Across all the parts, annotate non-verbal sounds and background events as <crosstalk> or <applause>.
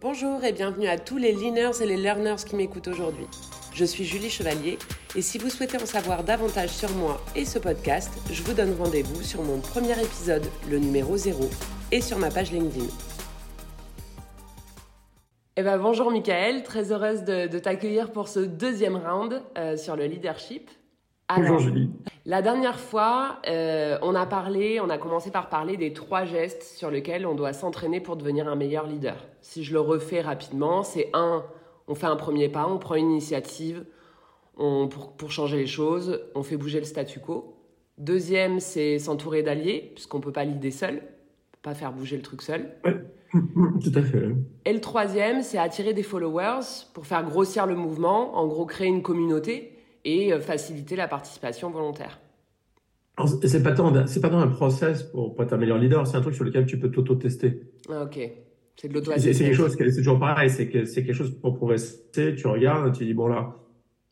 Bonjour et bienvenue à tous les leaners et les learners qui m'écoutent aujourd'hui. Je suis Julie Chevalier et si vous souhaitez en savoir davantage sur moi et ce podcast, je vous donne rendez-vous sur mon premier épisode, le numéro 0, et sur ma page LinkedIn. Eh ben, bonjour Michael, très heureuse de, t'accueillir pour ce deuxième round euh, sur le leadership. Bonjour Julie. La dernière fois, euh, on a parlé, on a commencé par parler des trois gestes sur lesquels on doit s'entraîner pour devenir un meilleur leader. Si je le refais rapidement, c'est un, on fait un premier pas, on prend une initiative pour, pour, changer les choses, on fait bouger le statu quo. Deuxième, c'est s'entourer d'alliés, puisqu'on ne peut pas l'idée seul, pas faire bouger le truc seul. <laughs> Tout à fait. Et le troisième, c'est attirer des followers pour faire grossir le mouvement, en gros créer une communauté et euh, faciliter la participation volontaire. C'est pas tant, c'est pas tant un process pour, pour être un meilleur leader, c'est un truc sur lequel tu peux t'auto-tester. Ah, ok. C'est de lauto C'est quelque chose, c'est toujours pareil, c'est que c'est quelque chose pour progresser. Tu regardes, tu dis bon là,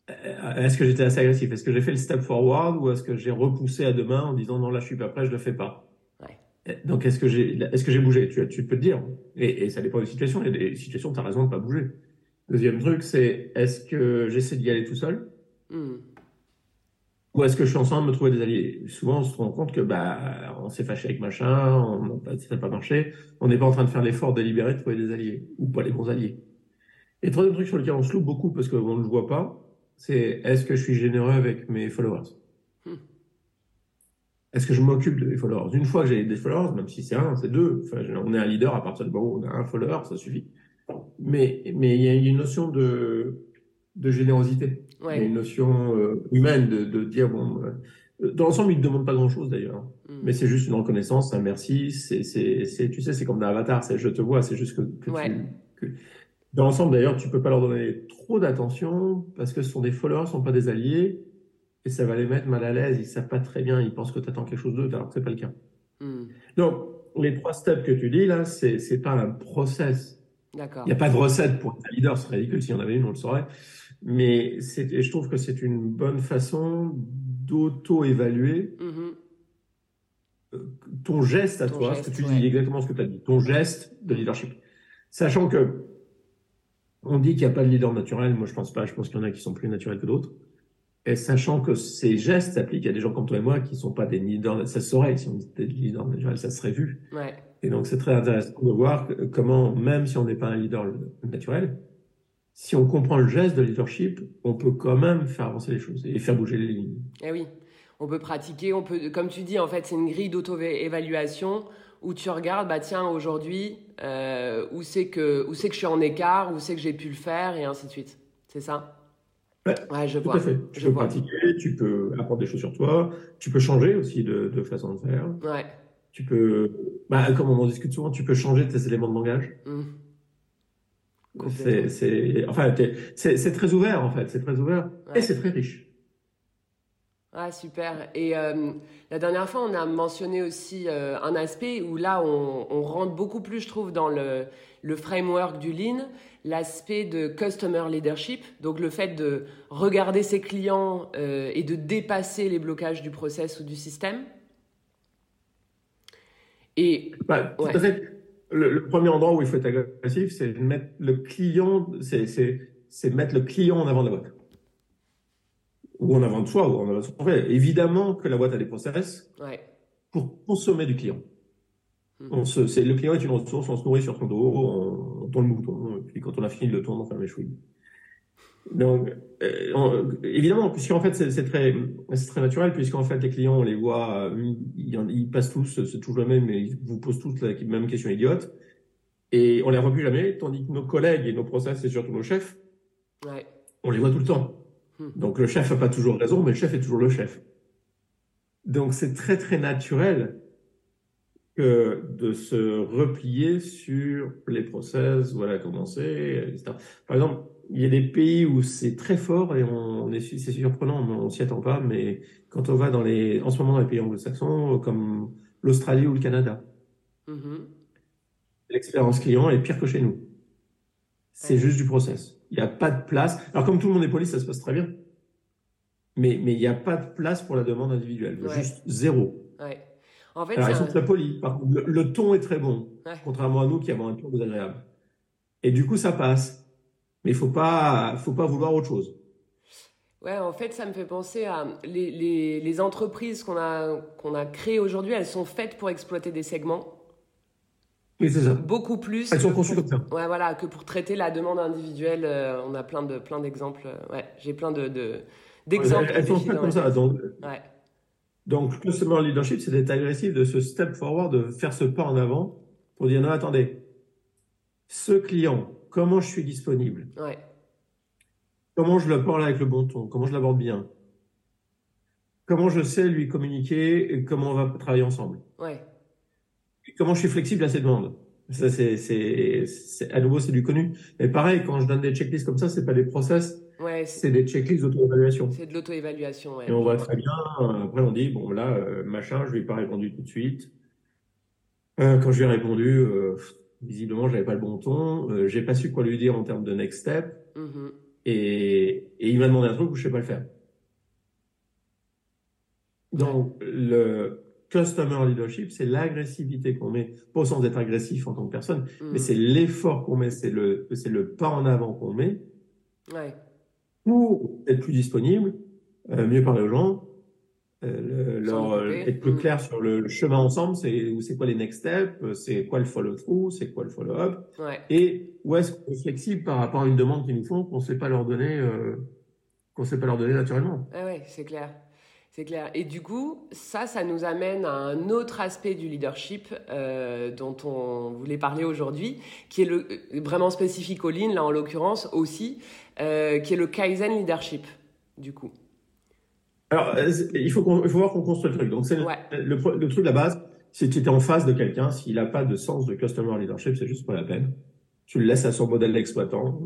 euh, est-ce que j'étais assez agressif? Est-ce que j'ai fait le step forward ou est-ce que j'ai repoussé à demain en disant non là je suis pas prêt, je le fais pas? Donc, est-ce que j'ai, est-ce que j'ai bougé? Tu, tu peux te dire. Et, et, ça dépend des situations. Il y a des situations où tu as raison de pas bouger. Deuxième truc, c'est est-ce que j'essaie d'y aller tout seul? Hmm. Ou est-ce que je suis ensemble de me trouver des alliés? Souvent, on se rend compte que bah, on s'est fâché avec machin, on, ça n'a pas marché. On n'est pas en train de faire l'effort délibéré de trouver des alliés ou pas les bons alliés. Et troisième truc sur lequel on se loupe beaucoup parce qu'on ne le voit pas, c'est est-ce que je suis généreux avec mes followers? Est-ce que je m'occupe de mes followers? Une fois que j'ai des followers, même si c'est un, c'est deux, enfin, on est un leader à partir du moment où on a un follower, ça suffit. Mais mais il y a une notion de de générosité, il y a une notion euh, humaine de, de dire bon, euh, dans l'ensemble ils ne demandent pas grand chose d'ailleurs, mm. mais c'est juste une reconnaissance, un merci, c'est c'est c'est tu sais c'est comme dans Avatar, c'est je te vois, c'est juste que, que, tu, dans l'ensemble d'ailleurs tu peux pas leur donner trop d'attention parce que ce sont des followers, ce sont pas des alliés et ça va les mettre mal à l'aise. Ils savent pas très bien. Ils pensent que tu attends quelque chose d'eux, alors que c'est pas le cas. Hmm. Donc, les trois steps que tu dis là, c'est c'est pas un process. D'accord. Il n'y a pas de recette pour être un leader, c'est ridicule. S'il y en avait une, on le saurait. Mais c'est, je trouve que c'est une bonne façon d'auto-évaluer mm-hmm. euh, ton geste à toi, ce que tu dis exactement ce que tu as dit, ton geste de leadership. Sachant que on dit qu'il n'y a pas de leader naturel, moi je pense pas, je pense qu'il y en a qui sont plus naturels que d'autres. Et sachant que ces gestes s'appliquent à des gens comme toi et moi qui ne sont pas des leaders, ça se saurait si on était des leaders naturels, ça serait vu. Ouais. Et donc c'est très intéressant de voir comment, même si on n'est pas un leader naturel, si on comprend le geste de leadership, on peut quand même faire avancer les choses et faire bouger les lignes. Eh oui, on peut pratiquer, on peut, comme tu dis, en fait, c'est une grille d'auto-évaluation où tu regardes, bah tiens, aujourd'hui, euh, où c'est que, où c'est que je suis en écart, où c'est que j'ai pu le faire, et ainsi de suite. C'est ça? Ouais, je tout à fait. Tu peux pratiquer, tu peux apprendre des choses sur toi, tu peux changer aussi de, de façon de faire. Ouais. Tu peux, bah, comme on en discute souvent, tu peux changer tes éléments de langage. Mmh. C'est, enfin, très ouvert en fait, c'est très ouvert et c'est très riche. Ah, super. Et euh, la dernière fois, on a mentionné aussi euh, un aspect où là, on, on, rentre beaucoup plus, je trouve, dans le, le framework du Lean, l'aspect de customer leadership, donc le fait de regarder ses clients euh, et de dépasser les blocages du process ou du système. Et bah, Le, premier endroit où il faut être agressif, c'est mettre le client, c'est mettre le client en avant de la boîte ou en avant de soi, ou en avant de soi. Évidemment que la boîte a des process pour consommer du client. Mm. On se, c'est, le client est une ressource, on se nourrit sur son dos, on, on tourne le mouton, et puis quand on a fini de le tourner, on fait un chouille. Donc, euh, évidemment, puisqu'en fait, c'est, très, très naturel, puisqu'en fait, les clients, on les voit, euh, ils, ils passent tous, c'est toujours le même, mais ils vous posent tous la même question idiote, et on les revoit plus jamais, tandis que nos collègues et nos process, et surtout nos chefs, ouais. on les voit tout le temps. Hmm. Donc, le chef n'a pas toujours raison, mais le chef est toujours le chef. Donc, c'est très, très naturel que de se replier sur les process, voilà comment c'est, etc. Par exemple, il y a des pays où c'est très fort et on est, c'est surprenant, on s'y attend pas, mais quand on va dans les, en ce moment dans les pays anglo-saxons, comme l'Australie ou le Canada, mm-hmm. l'expérience client est pire que chez nous. C'est juste du process. Il n'y a pas de place. Alors comme tout le monde est poli, ça se passe très bien. Mais mais il n'y a pas de place pour la demande individuelle. Juste zéro. Ouais. Alors, ils sont très polis. le, ton est très bon, contrairement à nous qui avons un ton désagréable. Et du coup, ça passe. Mais il faut pas, faut pas vouloir autre chose. Ouais, en fait, ça me fait penser à les, les, les entreprises qu'on a, qu'on a créées aujourd'hui, elles sont faites pour exploiter des segments. Oui, c'est ça. Beaucoup plus. Elles sont conçues comme ça. Ouais, voilà, que pour traiter la demande individuelle. euh, on a plein de plein d'exemples. euh, Ouais, j'ai plein de de- d'exemples. Elles, elles sont faites comme ça. Donc, Ouais, donc, customer leadership, c'est d'être agressif, de se step forward, de faire ce pas en avant pour dire non, attendez, ce client, comment je suis disponible? ouais, Comment je le parle avec le bon ton? Comment je l'aborde bien? Comment je sais lui communiquer et comment on va travailler ensemble? ouais, Et Comment je suis flexible à ses demandes? Ça, c'est, à nouveau, c'est du connu. Mais pareil, quand je donne des checklists comme ça, c'est pas des process, ouais. C'est des checklists d'auto-évaluation. c'est de l'auto-évaluation. Ouais. Et on voit très bien, euh, après on dit, bon là, euh, machin, je lui ai pas répondu tout de suite. Euh, quand je lui ai répondu, euh, visiblement, j'avais pas le bon ton, euh, j'ai pas su quoi lui dire en termes de next step, Mhm. et, et il m'a demandé un truc où je sais pas le faire. Donc, le customer leadership, c'est l'agressivité qu'on met, pas au sens d'être agressif en tant que personne, Mhm. mais c'est l'effort qu'on met, c'est le, c'est le pas en avant qu'on met Ouais, pour être plus disponible, euh, mieux parler aux gens, euh, le- leur, euh, être plus Mm. clair sur le, le chemin ensemble, c'est c'est quoi les next steps, euh, c'est quoi le follow-through, c'est quoi le follow-up, ouais. et où est-ce qu'on est flexible par rapport à une demande qu'ils nous font qu'on ne sait pas leur donner, euh, qu'on sait pas leur donner naturellement. Ah ouais, c'est clair. C'est clair. Et du coup, ça, ça nous amène à un autre aspect du leadership euh, dont on voulait parler aujourd'hui, qui est le, vraiment spécifique au Lean, là en l'occurrence aussi, euh, qui est le Kaizen leadership, du coup. Alors, euh, il faut, qu'on- il faut voir qu'on construit le truc. Donc, c'est le- Ouais. le, le truc de la base, c'est que tu es en face de quelqu'un, s'il n'a pas de sens de customer leadership, c'est juste pas la peine. Tu le laisses à son modèle d'exploitant.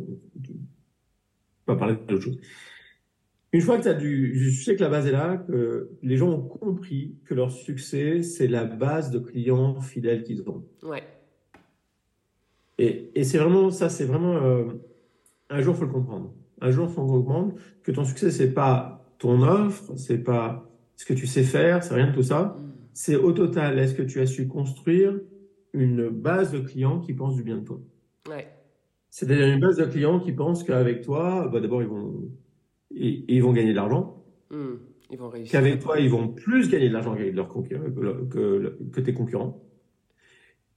On va parler d'autre chose. Une fois que tu as du, je sais que la base est là, que les gens ont compris que leur succès, c'est la base de clients fidèles qu'ils ont. Ouais, Et, et c'est vraiment, ça, c'est vraiment, euh, un jour, faut le comprendre. Un jour, faut comprendre que ton succès, c'est pas ton offre, c'est pas ce que tu sais faire, c'est rien de tout ça. Mm. C'est au total, est-ce que tu as su construire une base de clients qui pensent du bien de toi? ouais, C'est-à-dire une base de clients qui pensent qu'avec toi, bah d'abord, ils vont, ils, ils vont gagner de l'argent, Mm. Ils vont réussir. qu'avec toi, ils vont plus gagner de l'argent que, que, que tes concurrents.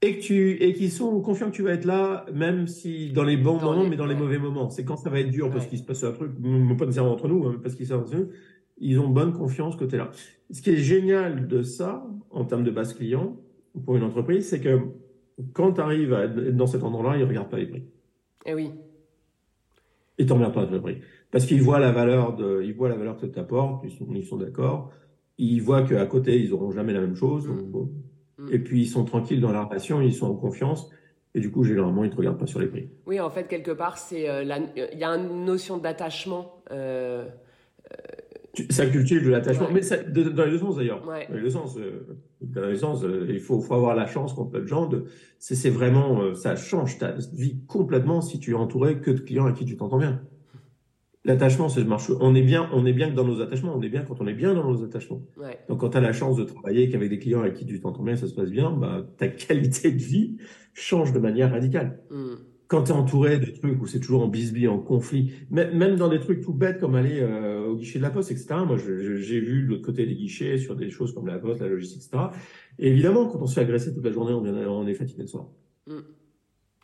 Et que tu, et qu'ils sont confiants que tu vas être là, même si dans les bons Dans moments, les- mais dans les mauvais moments. C'est quand ça va être dur parce qu'il se passe un truc, pas nécessairement entre nous, hein, parce qu'il se passe truc, ils ont bonne confiance que tu es là. Ce qui est génial de ça, en termes de base client, pour une entreprise, c'est que quand tu arrives à être dans cet endroit-là, ils ne regardent pas les prix. Eh oui, Ils t'emmerdent pas avec le prix. Parce qu'ils voient la valeur de, ils voient la valeur que tu apportes, ils sont, ils sont d'accord. Ils voient qu'à côté, ils auront jamais la même chose. donc, bon. Mm. Et puis, ils sont tranquilles dans la relation, ils sont en confiance. Et du coup, généralement, ils te regardent pas sur les prix. oui, en fait, quelque part, c'est euh, il y a une notion d'attachement. euh, Tu- Ça cultive de l'attachement, Ouais. mais ça- de- dans les deux sens d'ailleurs. Ouais. Dans les deux sens. euh, dans les sens, euh, il faut, faut avoir la chance qu'on peut de gens. C'est, vraiment, euh, ça change ta vie complètement si tu es entouré que de clients à qui tu t'entends bien. L'attachement, c'est marche. On est bien, on est bien que dans nos attachements. On est bien quand on est bien dans nos attachements. ouais, Donc, quand tu as la chance de travailler qu'avec des clients avec qui tu t'entends bien, ça se passe bien, bah, ta <laughs> qualité de vie change de manière radicale. Mm. Quand tu es entouré de trucs où c'est toujours en bisbille, en conflit, mê- même dans des trucs tout bêtes comme aller euh, au guichet de la poste, etc. Moi, j'ai vu de l'autre côté des guichets sur des choses comme la poste, la logistique, etc. Et évidemment, quand on se fait agresser toute la journée, on, vient- on est fatigué le soir. Mm.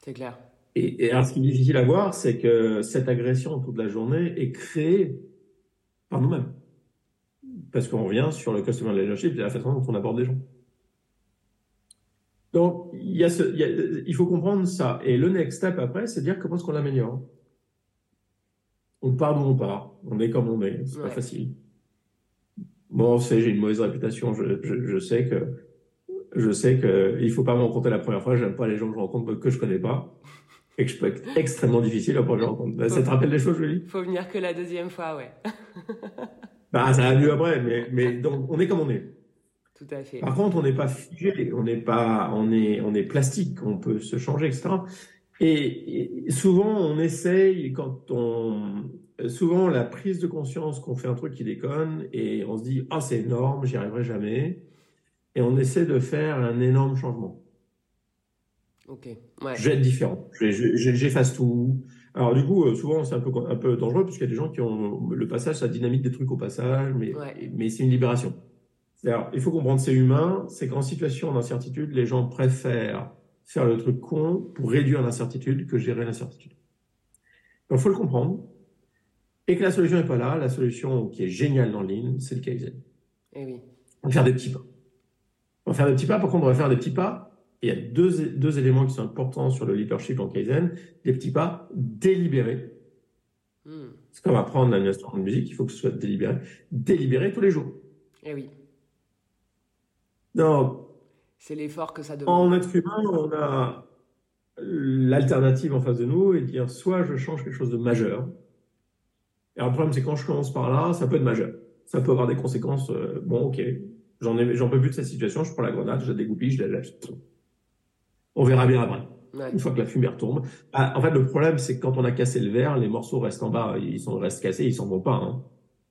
C'est clair. Et, et alors, ce qui est difficile à voir, c'est que cette agression toute la journée est créée par nous-mêmes. Parce qu'on revient sur le customer leadership et la façon dont on aborde les gens. Donc, il, y a ce, il, y a- il faut comprendre ça. Et le next step après, c'est dire comment est-ce qu'on l'améliore. On part d'où on part. On est comme on est. C'est pas facile. Bon, c'est, j'ai une mauvaise réputation. Je, je, je sais que, je sais que il faut pas me rencontrer la première fois. J'aime pas les gens que je rencontre que je connais pas. Extrêmement difficile la première rencontre. Ça te rappelle des choses, Julie? Faut venir que la deuxième fois, ouais. <laughs> Bah, ça va mieux après, mais, mais donc, on est comme on est. Tout à fait. Par contre, on n'est pas figé, on n'est pas, on est, on est plastique, on peut se changer, etc. Et, et souvent, on essaye, quand on, souvent, la prise de conscience qu'on fait un truc qui déconne et on se dit, ah, c'est énorme, j'y arriverai jamais. Et on essaie de faire un énorme changement. Ok. Ouais. Je vais être différent. Je- je- je- J'efface tout. Alors du coup, euh, souvent c'est un peu un peu dangereux puisqu'il y a des gens qui ont le passage, ça dynamite des trucs au passage, mais Ouais. mais c'est une libération. Alors, il faut comprendre, c'est humain, c'est qu'en situation d'incertitude, les gens préfèrent faire le truc con pour réduire l'incertitude que gérer l'incertitude. Donc, il faut le comprendre. Et que la solution n'est pas là. La solution qui est géniale dans Lean, c'est le Kaizen. Eh oui. On va faire des petits pas. On va faire des petits pas. Par contre, on va faire des petits pas? Il y a deux, deux éléments qui sont importants sur le leadership en Kaizen. Des petits pas délibérés. Hmm. C'est comme apprendre un instrument de musique. Il faut que ce soit délibéré. Délibéré tous les jours. Eh oui. Donc, C'est l'effort que ça demande. En être humain, on a l'alternative en face de nous et dire soit je change quelque chose de majeur. Et alors, le problème, c'est quand je commence par là, ça peut être majeur. Ça peut avoir des conséquences. euh, bon, ok, j'en ai, j'en peux plus de cette situation, je prends la grenade, je la dégoupille, je la lâche. On verra bien après. Ouais. Une fois que la fumée retombe. Ah, en fait, le problème, c'est que quand on a cassé le verre, les morceaux restent en bas. Ils sont, restent cassés, ils s'en vont pas. Hein.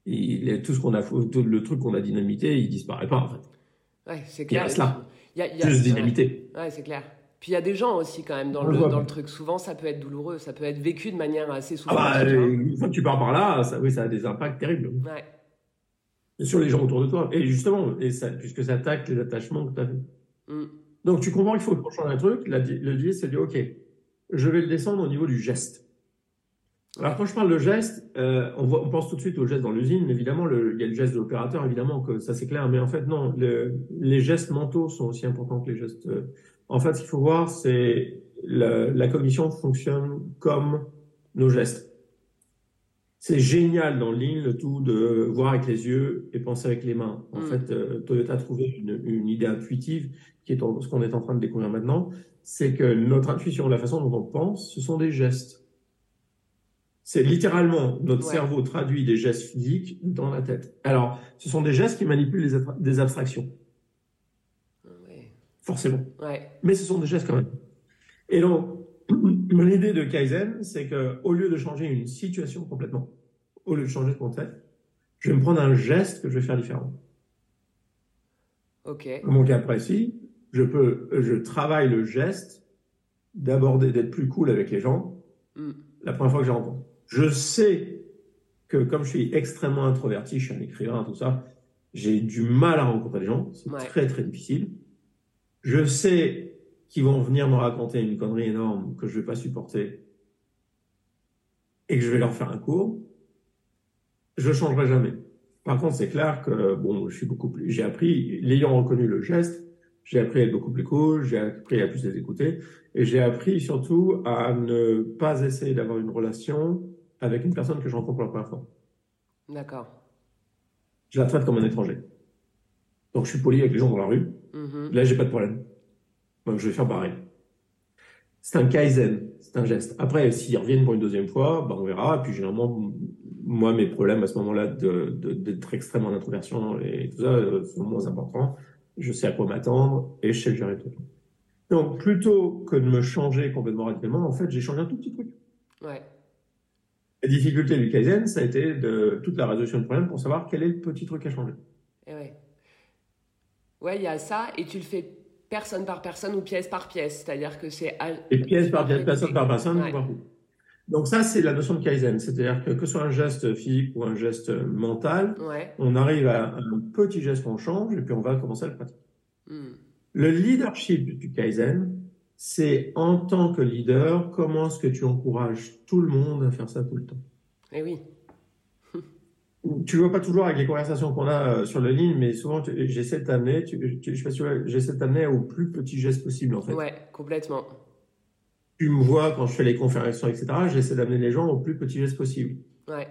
Il- les- tout ce qu'on a, tout le truc qu'on a dynamité, il disparaît pas, en fait. Ouais, c'est Il clair. reste là. Il y a- il y a- Juste dynamité. Ouais, c'est clair. Puis il y a des gens aussi quand même dans le, dans le truc. Souvent, ça peut être douloureux, ça peut être vécu de manière assez Ah souffrante. bah, tu vois. euh, une fois que tu pars par là, ça, oui, ça a des impacts terribles Ouais. sur les gens autour de toi. Et justement, et ça, puisque ça attaque les attachements que tu as fait. Donc tu comprends qu'il faut changer un truc. Le deal, c'est de dire, OK, je vais le descendre au niveau du geste. Alors quand je parle de geste, euh, on, voit, on pense tout de suite au geste dans l'usine. Évidemment, le- il y a le geste de l'opérateur, évidemment, que ça c'est clair. Mais en fait, non, le- les gestes mentaux sont aussi importants que les gestes. euh. En fait, ce qu'il faut voir, c'est la, la cognition fonctionne comme nos gestes. C'est génial dans Lean, le tout de voir avec les yeux et penser avec les mains. En Mm. fait, euh, Toyota a trouvé une, une idée intuitive qui est en- ce qu'on est en train de découvrir maintenant, c'est que notre intuition, la façon dont on pense, ce sont des gestes. C'est littéralement notre Ouais. cerveau traduit des gestes physiques dans la tête. Alors, ce sont des gestes qui manipulent des, abstractions, Ouais. forcément. Ouais. Mais ce sont des gestes quand même. Et donc, l'idée de Kaizen, c'est que au lieu de changer une situation complètement, au lieu de changer ce contexte, je vais me prendre un geste que je vais faire différent. Ok. Dans mon cas précis, je peux, je travaille le geste d'aborder, d'être plus cool avec les gens Hmm. la première fois que les rencontre. Je sais que comme je suis extrêmement introverti, je suis un écrivain, tout ça, j'ai du mal à rencontrer les gens. C'est Ouais. très, très difficile. Je sais qu'ils vont venir me raconter une connerie énorme que je vais pas supporter et que je vais leur faire un cours. Je changerai jamais. Par contre, c'est clair que, bon, je suis beaucoup plus, j'ai appris, l'ayant reconnu le geste, j'ai appris à être beaucoup plus cool, j'ai appris à plus les écouter, et j'ai appris surtout à ne pas essayer d'avoir une relation avec une personne que je rencontre pour la première fois. D'accord. Je la traite comme un étranger. Donc je suis poli avec les gens dans la rue. Mhm. Là, j'ai pas de problème. Donc je vais faire pareil. C'est un kaizen, c'est un geste. Après, s'ils reviennent pour une deuxième fois, bah, on verra. Et puis généralement, moi, mes problèmes à ce moment-là de- de- d'être extrêmement en introversion et tout ça euh, sont moins importants. Je sais à quoi m'attendre et je sais le gérer tout. Donc plutôt que de me changer complètement radicalement, en fait, j'ai changé un tout petit truc. Ouais. La difficulté du Kaizen, ça a été de toute la résolution du problème pour savoir quel est le petit truc à changer. Et ouais. Ouais, il y a ça, et tu le fais personne par personne ou pièce par pièce. C'est-à-dire que c'est. Et pièce par pièce, personne par personne, Ouais. Donc ça, c'est la notion de Kaizen. C'est-à-dire que que ce soit un geste physique ou un geste mental, Ouais. on arrive à un petit geste qu'on change et puis on va commencer à le pratiquer. Hmm. Le leadership du Kaizen, c'est en tant que leader, comment est-ce que tu encourages tout le monde à faire ça tout le temps? Et oui. Tu le vois pas toujours avec les conversations qu'on a euh, sur le ligne, mais souvent j'essaie de t'amener, je sais pas si j'essaie de t'amener au plus petit geste possible en fait. Ouais, complètement. Tu me vois quand je fais les conférences, etc. J'essaie d'amener les gens au plus petit geste possible. Ouais.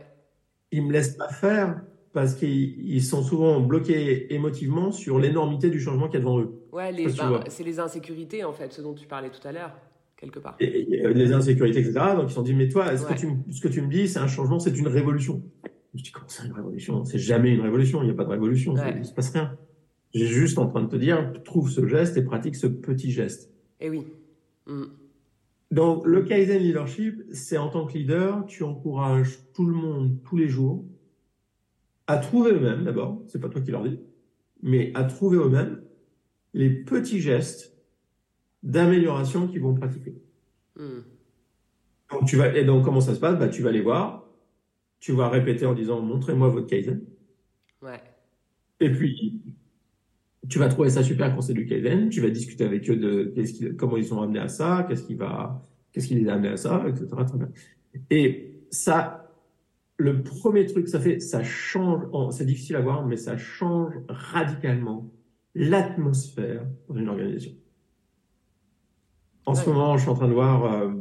Ils me laissent pas faire parce qu'ils ils sont souvent bloqués émotivement sur l'énormité du changement qu'il y a devant eux. Ouais, les, vois. c'est les insécurités, en fait, ce dont tu parlais tout à l'heure, quelque part. Et, et, euh, les insécurités, etc. Donc ils se sont dit, mais toi, ce, Ouais. que tu, ce que tu me dis, c'est un changement, c'est une révolution? Je dis, comment c'est une révolution? C'est jamais une révolution, il n'y a pas de révolution, Ouais. il ne se passe rien. J'ai juste en train de te dire, trouve ce geste et pratique ce petit geste. Et oui. Hmm. Donc, le Kaizen Leadership, c'est en tant que leader, tu encourages tout le monde tous les jours à trouver eux-mêmes d'abord, c'est pas toi qui leur dis, mais à trouver eux-mêmes les petits gestes d'amélioration qu'ils vont pratiquer. Donc, tu vas, et donc, comment ça se passe? Bah, Tu vas les voir, tu vas répéter en disant montrez-moi votre Kaizen. Ouais. Et puis, tu vas trouver ça super quand c'est du Kaizen, tu vas discuter avec eux de qu'est-ce comment ils sont amenés à ça, qu'est-ce qui va, qu'est-ce qui les a amenés à ça, etc. Et ça, le premier truc, ça fait, ça change, c'est difficile à voir, mais ça change radicalement l'atmosphère dans une organisation. En ce moment, je suis en train de voir euh,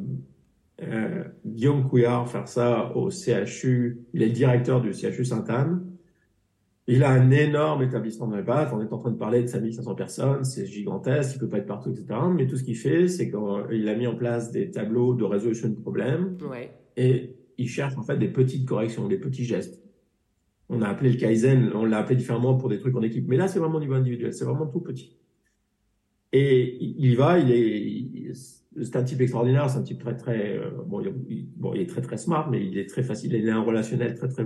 euh, Guillaume Couillard faire ça au CHU. Il est le directeur du CHU Sainte-Anne. Il a un énorme établissement de BAT. On est en train de parler de 5500 personnes. C'est gigantesque. Il peut pas être partout, etc. Mais tout ce qu'il fait, c'est qu'il a mis en place des tableaux de résolution de problèmes. Ouais. Et il cherche en fait des petites corrections, des petits gestes. On a appelé le Kaizen, on l'a appelé différemment pour des trucs en équipe. Mais là, c'est vraiment au niveau individuel. C'est vraiment tout petit. Et il y va, il est, c'est un type extraordinaire, c'est un type très très, euh, bon, il, bon, il est très très smart, mais il est très facile, il a un relationnel très très,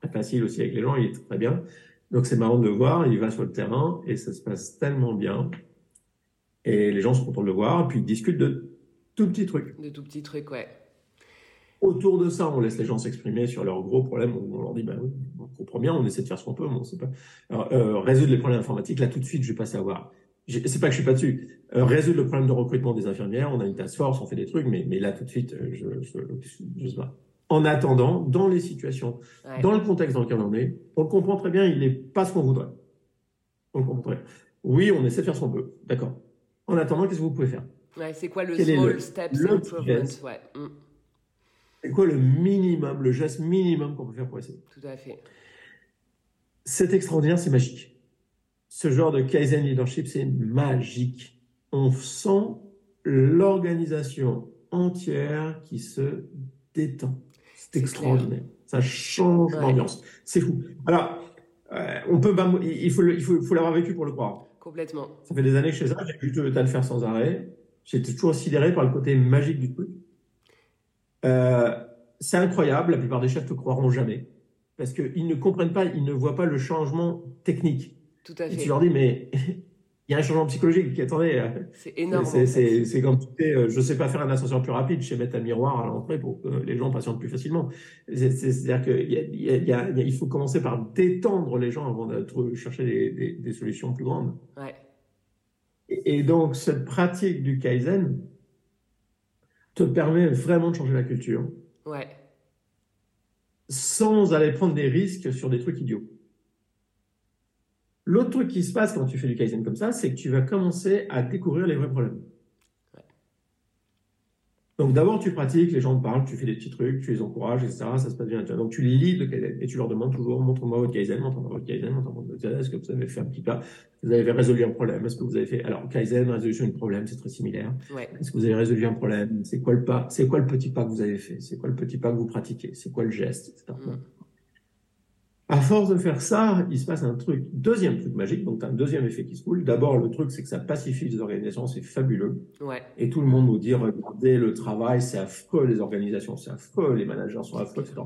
très facile aussi avec les gens, il est très bien. Donc c'est marrant de le voir, il va sur le terrain et ça se passe tellement bien. Et les gens sont contents de le voir, et puis ils discutent de tout petits trucs. De tout petits trucs, ouais. Autour de ça, on laisse les gens s'exprimer sur leurs gros problèmes. On leur dit, bah oui, on comprend bien, on essaie de faire ce qu'on peut, mais on sait pas. Alors, euh, résoudre les problèmes informatiques, là tout de suite, je vais pas savoir c'est pas que je suis pas dessus. Euh, résoudre le problème de recrutement des infirmières, on a une task force, on fait des trucs, mais, mais là tout de suite, euh, je, je, je, sais pas. En attendant, dans les situations, dans le contexte dans lequel on est, on le comprend très bien, il n'est pas ce qu'on voudrait. On le comprend très bien. Oui, on essaie de faire ce qu'on peut, d'accord. En attendant, qu'est-ce que vous pouvez faire? Ouais, C'est quoi le small steps improvement? Ouais. Mm. C'est quoi le minimum, le geste minimum qu'on peut faire pour essayer? Tout à fait. C'est extraordinaire, c'est magique ce genre de Kaizen leadership, c'est magique. On sent l'organisation entière qui se détend. C'est extraordinaire. Ça change l'ambiance. C'est fou. Alors, euh, on peut, il faut, il faut, l'avoir vécu pour le croire. Complètement. Ça fait des années que je fais ça. J'ai vu le le faire sans arrêt. J'étais toujours sidéré par le côté magique du truc. Euh, c'est incroyable. La plupart des chefs ne croiront jamais parce qu'ils ne comprennent pas, ils ne voient pas le changement technique. Tout à fait. Et tu leur dis, mais <laughs> il y a un changement psychologique. Attendez, euh, c'est énorme. C'est comme tu sais, euh, je sais pas faire un ascenseur plus rapide, je sais mettre un miroir à l'entrée pour que les gens patientent plus facilement. C'est-à-dire qu'il il faut commencer par détendre les gens avant de chercher des, des, solutions plus grandes. Ouais. Et, donc, cette pratique du Kaizen te permet vraiment de changer la culture. Ouais. Sans aller prendre des risques sur des trucs idiots. L'autre truc qui se passe quand tu fais du Kaizen comme ça, c'est que tu vas commencer à découvrir les vrais problèmes. Donc d'abord, tu pratiques, les gens te parlent, tu fais des petits trucs, tu les encourages, etc. Ça se passe bien. Donc tu lis le Kaizen et tu leur demandes toujours, montre-moi votre Kaizen, montre-moi votre Kaizen, montre-moi votre Kaizen. Est-ce que vous avez fait un petit pas? Vous avez résolu un problème? Est-ce que vous avez fait Alors Kaizen, résolution de problème, c'est très similaire. Est-ce que vous avez résolu un problème? C'est quoi le pas? C'est quoi le petit pas que vous avez fait? C'est quoi le petit pas que vous pratiquez? C'est quoi le geste etc. À force de faire ça, il se passe un truc. Deuxième truc magique, donc un deuxième effet qui se coule. D'abord, le truc, c'est que ça pacifie les organisations, c'est fabuleux. Ouais. Et tout le monde nous dit, regardez, le travail, c'est affreux, les organisations, c'est affreux, les managers sont affreux, etc.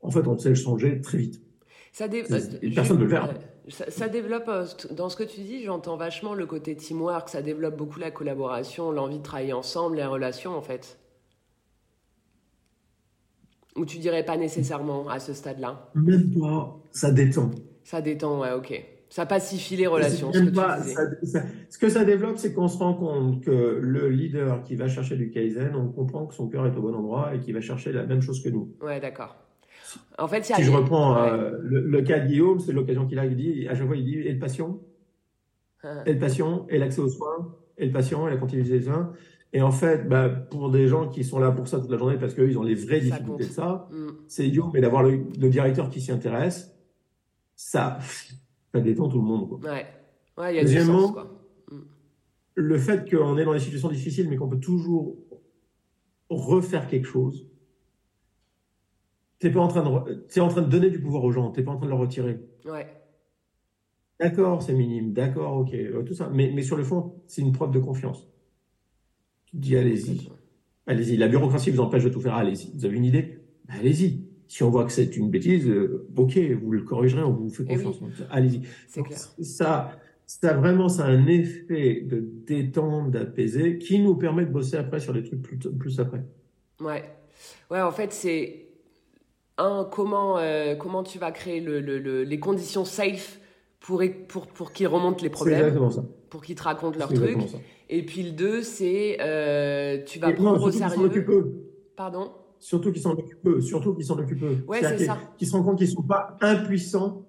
En fait, on sait le changer très vite. Ça Personne ne le faire. Ça, ça, développe, euh, dans ce que tu dis, j'entends vachement le côté teamwork, ça développe beaucoup la collaboration, l'envie de travailler ensemble, les relations, en fait. Ou tu dirais pas nécessairement à ce stade-là? Même pas. Ça détend. Ça détend, ouais, ok. Ça pacifie les relations. Ce que, pas, ce que ça développe, c'est qu'on se rend compte que le leader qui va chercher du Kaizen, on comprend que son cœur est au bon endroit et qu'il va chercher la même chose que nous. Ouais, d'accord. En fait, si je reprends euh, le, cas de Guillaume, c'est l'occasion qu'il a, il dit, à chaque fois, il dit, et le patient? Ah. Et le patient, et l'accès aux soins, et le patient, et la continuité des soins. Et en fait, bah, pour des gens qui sont là pour ça toute la journée parce qu'ils ont les vraies difficultés de ça, mm. c'est idiot, mais d'avoir le, directeur qui s'y intéresse, ça, <laughs> ça détend tout le monde. Quoi. Ouais. Ouais, y a Deuxièmement, quoi. Mm. le fait qu'on est dans des situations difficiles, mais qu'on peut toujours refaire quelque chose, t'es pas en train de, es en train de donner du pouvoir aux gens, t'es pas en train de le retirer. Ouais. D'accord, c'est minime, d'accord, ok, euh, tout ça. Mais, mais sur le fond, c'est une preuve de confiance. Tu dis allez-y. Allez-y. La bureaucratie vous empêche de tout faire. Allez-y. Vous avez une idée? Ben, Allez-y. Si on voit que c'est une bêtise, euh, ok, vous le corrigerez, on vous fait eh confiance. Allez-y. C'est clair. Ça, ça vraiment, ça a un effet de détente, d'apaiser, qui nous permet de bosser après sur les trucs plus, plus après. Ouais. Ouais, en fait, c'est un, comment, euh, comment tu vas créer le, le, les conditions safe pour, pour, pour qu'ils remontent les problèmes. Ça. Pour qu'ils te racontent leurs trucs. Et puis le deux, c'est euh, tu vas prendre au sérieux. Pardon? Surtout qu'ils s'en occupent eux. Surtout qu'ils s'en occupent eux. Ouais, c'est ça. Qu'ils se rendent compte qu'ils ne sont pas impuissants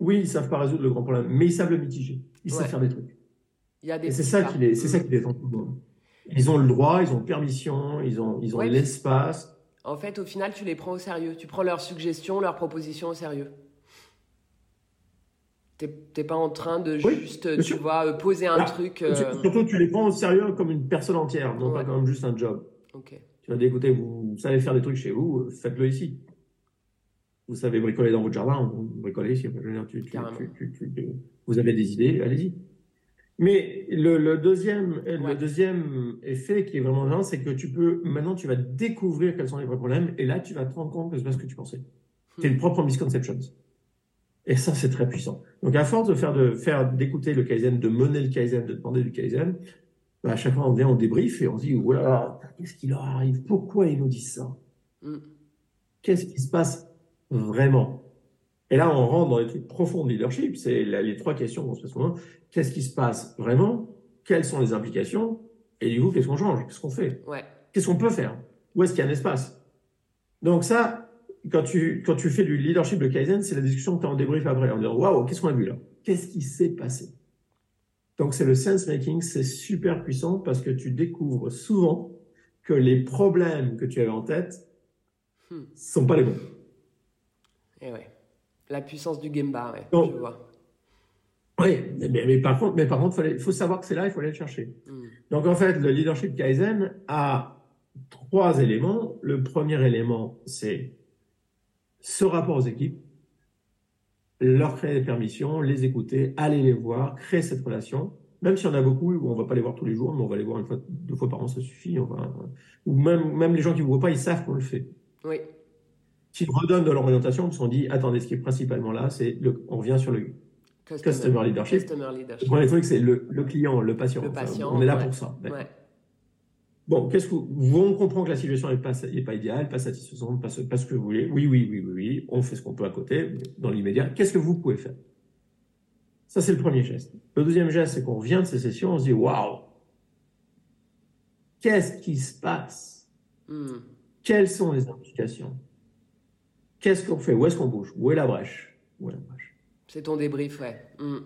oui, ils savent pas résoudre le grand problème, mais ils savent le mitiger. Ils savent faire des trucs. Il y a des Et c'est ça qui les, c'est ça qui les Ils ont le droit, ils ont permission, ils ont, ils ont l'espace. En fait, au final, tu les prends au sérieux. Tu prends leurs suggestions, leurs propositions au sérieux. Tu n'es pas en train de juste, tu vois, euh, poser un truc. Euh, surtout, tu les prends au sérieux comme une personne entière, non pas comme juste un job. Ok. Tu vas dire, écoutez, vous savez faire des trucs chez vous, faites-le ici vous savez bricoler dans votre jardin, vous bricolez ici. vous avez des idées, allez-y. Mais le, deuxième, le deuxième effet qui est vraiment grand, c'est que tu peux, maintenant, tu vas découvrir quels sont les vrais problèmes, et là, tu vas te rendre compte que c'est pas ce que tu pensais. C'est une propre misconceptions. Et ça, c'est très puissant. Donc, à force de faire, de faire, d'écouter le Kaizen, de mener le Kaizen, de demander du Kaizen, bah, à chaque fois, on vient, on débrief et on se dit, voilà, qu'est-ce qui leur arrive? Pourquoi ils nous disent ça? Mm. Qu'est-ce qui se passe vraiment? Et là, on rentre dans les trucs profonds de leadership. C'est les trois questions qu'on se pose souvent. Qu'est-ce qui se passe vraiment? Quelles sont les implications? Et du coup, qu'est-ce qu'on change? Qu'est-ce qu'on fait? Qu'est-ce qu'on peut faire? Où est-ce qu'il y a un espace? Donc ça, quand tu, quand tu fais du leadership de Kaizen, c'est la discussion que tu as en débrief après, en disant, waouh, qu'est-ce qu'on a vu là? Qu'est-ce qui s'est passé? Donc c'est le sense making, c'est super puissant parce que tu découvres souvent que les problèmes que tu avais en tête ne hmm. sont pas les bons. Et eh ouais. La puissance du Gemba, ouais, je vois. Oui, mais, par contre, mais par contre, il faut savoir que c'est là, il faut aller le chercher. Hmm. Donc en fait, le leadership Kaizen a trois éléments. Le premier élément, c'est ce rapport aux équipes, leur créer des permissions, les écouter, aller les voir, créer cette relation. Même s'il y en a beaucoup, on va pas les voir tous les jours, mais on va les voir une fois, deux fois par an, ça suffit. ou même, même les gens qui ne voient pas, ils savent qu'on le fait. Oui qui redonnent de l'orientation, parce qu'on dit, attendez, ce qui est principalement là, c'est le, on revient sur le customer, leadership. Le premier truc, c'est le, client, le patient. on est là pour ça. Bon, qu'est-ce que vous, on comprend que la situation n'est pas, pas idéale, pas satisfaisante, pas ce, pas ce que vous voulez. Oui, oui, oui, oui, oui. On fait ce qu'on peut à côté, dans l'immédiat. Qu'est-ce que vous pouvez faire? Ça, c'est le premier geste. Le deuxième geste, c'est qu'on revient de ces sessions, on se dit, waouh! Qu'est-ce qui se passe? Hmm. Quelles sont les implications? Qu'est-ce qu'on fait? Où est-ce qu'on bouge? Où est la brèche, C'est ton débrief, ouais. Mm.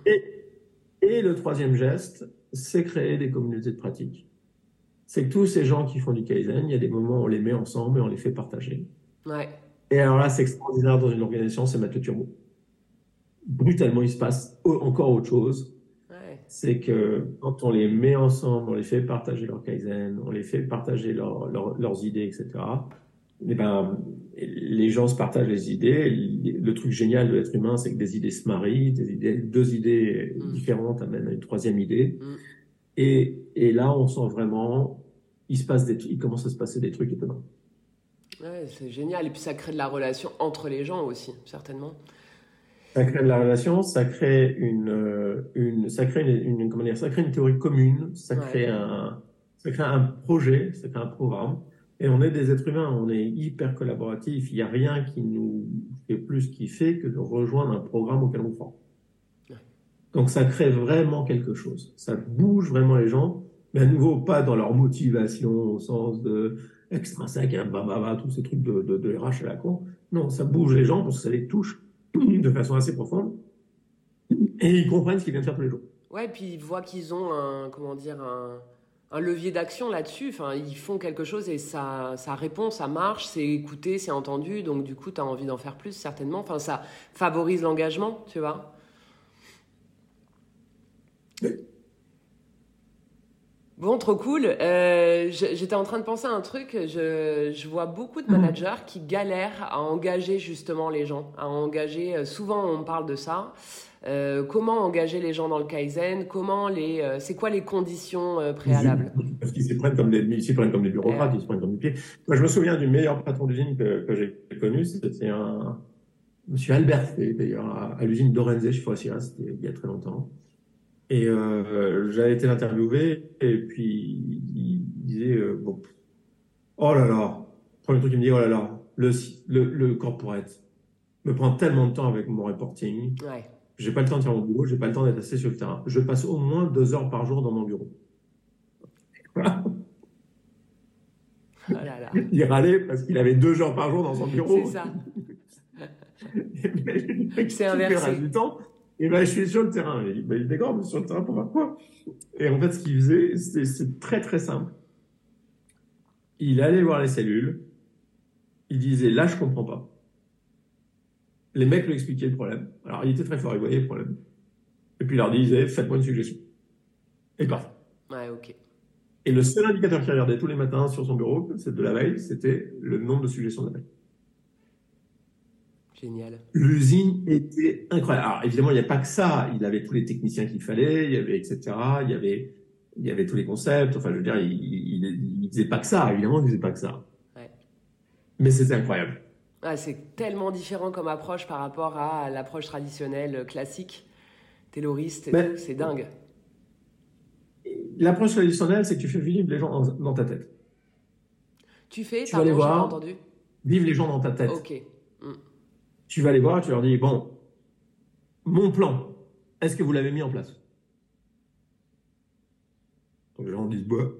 Et, le troisième geste, c'est créer des communautés de pratique. C'est que tous ces gens qui font du Kaizen, il y a des moments où on les met ensemble et on les fait partager. Ouais. Et alors là, c'est extraordinaire dans une organisation, c'est mettre le turbo. Brutalement, il se passe encore autre chose. C'est que quand on les met ensemble, on les fait partager leur Kaizen, on les fait partager leurs idées, etc eh ben, les gens se partagent les idées. Le truc génial de l'être humain, c'est que des idées se marient, des idées, deux idées mm. différentes amènent à une troisième idée. Mm. Et, et, là, on sent vraiment, il se passe des, il commence à se passer des trucs étonnants. Ouais, c'est génial. Et puis ça crée de la relation entre les gens aussi, certainement. Ça crée de la relation, ça crée une, une ça crée une, comment dire, ça crée une théorie commune, ça crée un, ça crée un projet, ça crée un programme. Et on est des êtres humains, on est hyper collaboratifs. Il n'y a rien qui nous fait plus kiffer que de rejoindre un programme auquel on croit. Donc ça crée vraiment quelque chose. Ça bouge vraiment les gens, mais à nouveau pas dans leur motivation au sens de extrinsèque, hein, bah, tous ces trucs de, de, de à la con. Non, ça bouge les gens parce que ça les touche <clears throat> de façon assez profonde et ils comprennent ce qu'ils viennent faire tous les jours. Ouais, puis ils voient qu'ils ont un, comment dire, un, un levier d'action là-dessus. Enfin, ils font quelque chose et ça, ça répond, ça marche, c'est écouté, c'est entendu. Donc, du coup, tu as envie d'en faire plus, certainement. Enfin, ça favorise l'engagement, tu vois. Bon, trop cool. Euh, j'étais en train de penser à un truc. Je, je, vois beaucoup de managers qui galèrent à engager justement les gens, à engager. Euh, souvent, on parle de ça. Euh, comment engager les gens dans le Kaizen? Comment les, euh, c'est quoi les conditions euh, préalables? Parce qu'ils s'y prennent comme des, ils prennent comme des bureaucrates, ils se prennent comme des pieds. Moi, je me souviens du meilleur patron d'usine que, que j'ai connu, c'était un Monsieur Albert d'ailleurs, à, l'usine d'Orenze, je sais pas si c'était il y a très longtemps. Et euh, j'avais été l'interviewer, et puis il disait, euh, bon, oh là là, premier truc qu'il me dit, oh là là, le, le, le corporate me prend tellement de temps avec mon reporting. Ouais. J'ai pas le temps de faire mon boulot, j'ai pas le temps d'être assez sur le terrain. Je passe au moins deux heures par jour dans mon bureau. Voilà. Oh là là. <laughs> Il râlait parce qu'il avait deux heures par jour dans son bureau. C'est ça. <laughs> c'est inversé. du temps. Et ben, je suis sur le terrain. Il dit, d'accord, mais sur le terrain pour faire quoi? Et en fait, ce qu'il faisait, c'est très très simple. Il allait voir les cellules. Il disait, là, je comprends pas. Les mecs lui expliquaient le problème. Alors, il était très fort, il voyait le problème. Et puis, il leur disait, faites-moi une suggestion. Et parfait. Ouais, ok. Et le seul indicateur qu'il regardait tous les matins sur son bureau, c'est de la veille, c'était le nombre de suggestions de la veille. Génial. L'usine était incroyable. Alors, évidemment, il n'y a pas que ça. Il avait tous les techniciens qu'il fallait, il y avait, etc. Il y avait, il y avait tous les concepts. Enfin, je veux dire, il, ne faisait pas que ça. Évidemment, il faisait pas que ça. Ouais. Mais c'était incroyable. Ah, c'est tellement différent comme approche par rapport à l'approche traditionnelle classique, tayloriste. C'est dingue. L'approche traditionnelle, c'est que tu fais vivre les gens dans, ta tête. Tu fais, tu vas les voir, entendu. Vivre les gens dans ta tête. Ok. Mm tu vas les voir, tu leur dis, bon, mon plan, est-ce que vous l'avez mis en place? Donc les gens disent, bah,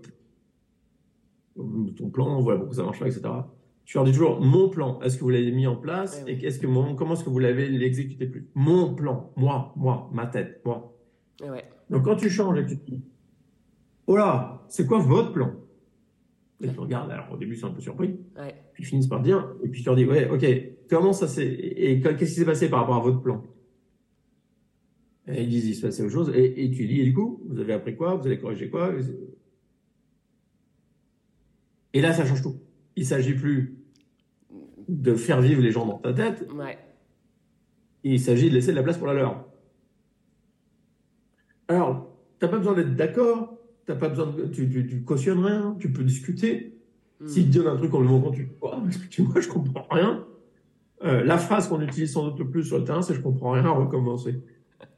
ton plan, voilà pourquoi ça marche pas, etc. Tu leur dis toujours, mon plan, est-ce que vous l'avez mis en place et que comment est-ce que vous l'avez exécuté plus? Mon plan, moi, moi, ma tête, moi. Donc quand tu changes et que tu te dis, oh là, c'est quoi votre plan? Et tu regardes, alors au début c'est un peu surpris, puis ils finissent par dire, et puis tu leur dis, ouais, ok, comment ça s'est, et qu'est-ce qui s'est passé par rapport à votre plan? Et ils disent, il se passait autre chose, et, tu dis, et du coup, vous avez appris quoi, vous allez corriger quoi? Et là, ça change tout. Il s'agit plus de faire vivre les gens dans ta tête, il s'agit de laisser de la place pour la leur. Alors, tu n'as pas besoin d'être d'accord, T'as pas besoin de, tu, tu, cautionnes rien, tu peux discuter. Hmm. S'il te donne un truc en lui montrant, tu quoi Excuse-moi, je comprends rien. Euh, la phrase qu'on utilise sans doute le plus sur le terrain, c'est je comprends rien, recommencer.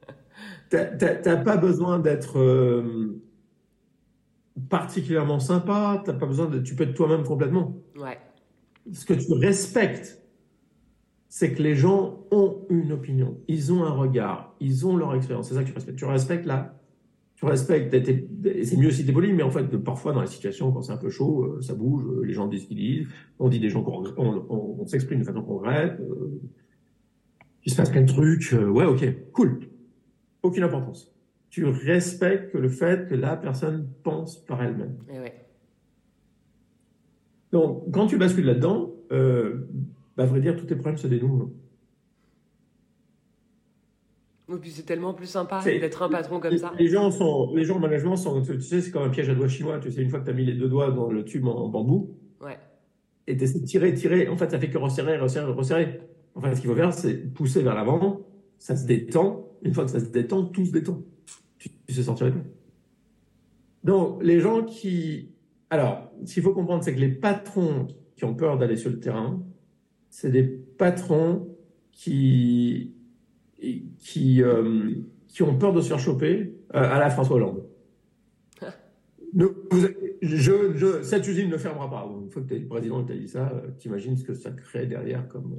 <laughs> T'as pas besoin d'être euh, particulièrement sympa, t'as pas besoin de, tu peux être toi-même complètement. Ouais. Ce que tu respectes, c'est que les gens ont une opinion, ils ont un regard, ils ont leur expérience. C'est ça que tu respectes. Tu respectes la tu respectes, c'est mieux si t'es poli, mais en fait, parfois dans la situation, quand c'est un peu chaud, euh, ça bouge, euh, les gens disent ce qu'ils disent, on dit des gens qu'on on, s'exprime de façon concrète, euh, il se passe plein de trucs, ouais, ok, cool, aucune importance. Tu respectes le fait que la personne pense par elle-même. Eh Donc, quand tu bascules là-dedans, euh, bah, à vrai dire, tous tes problèmes se dénouent. Et puis c'est tellement plus sympa d'être un patron comme ça. Les gens sont, les gens en management sont, tu sais, c'est comme un piège à doigts chinois. Tu sais, une fois que tu as mis les deux doigts dans le tube en, bambou, ouais. et tu essaies de tirer, tirer, en fait, ça fait que resserrer, resserrer, resserrer. En fait, ce qu'il faut faire, c'est pousser vers l'avant, ça se détend. Une fois que ça se détend, tout se détend. Tu, tu sais sortir les Donc, les gens qui, alors, ce qu'il faut comprendre, c'est que les patrons qui ont peur d'aller sur le terrain, c'est des patrons qui qui, euh, qui ont peur de se faire choper euh, à la François Hollande. <laughs> je, je, cette usine ne fermera pas. Une fois que tu es le président et tu dit ça, euh, tu imagines ce que ça crée derrière comme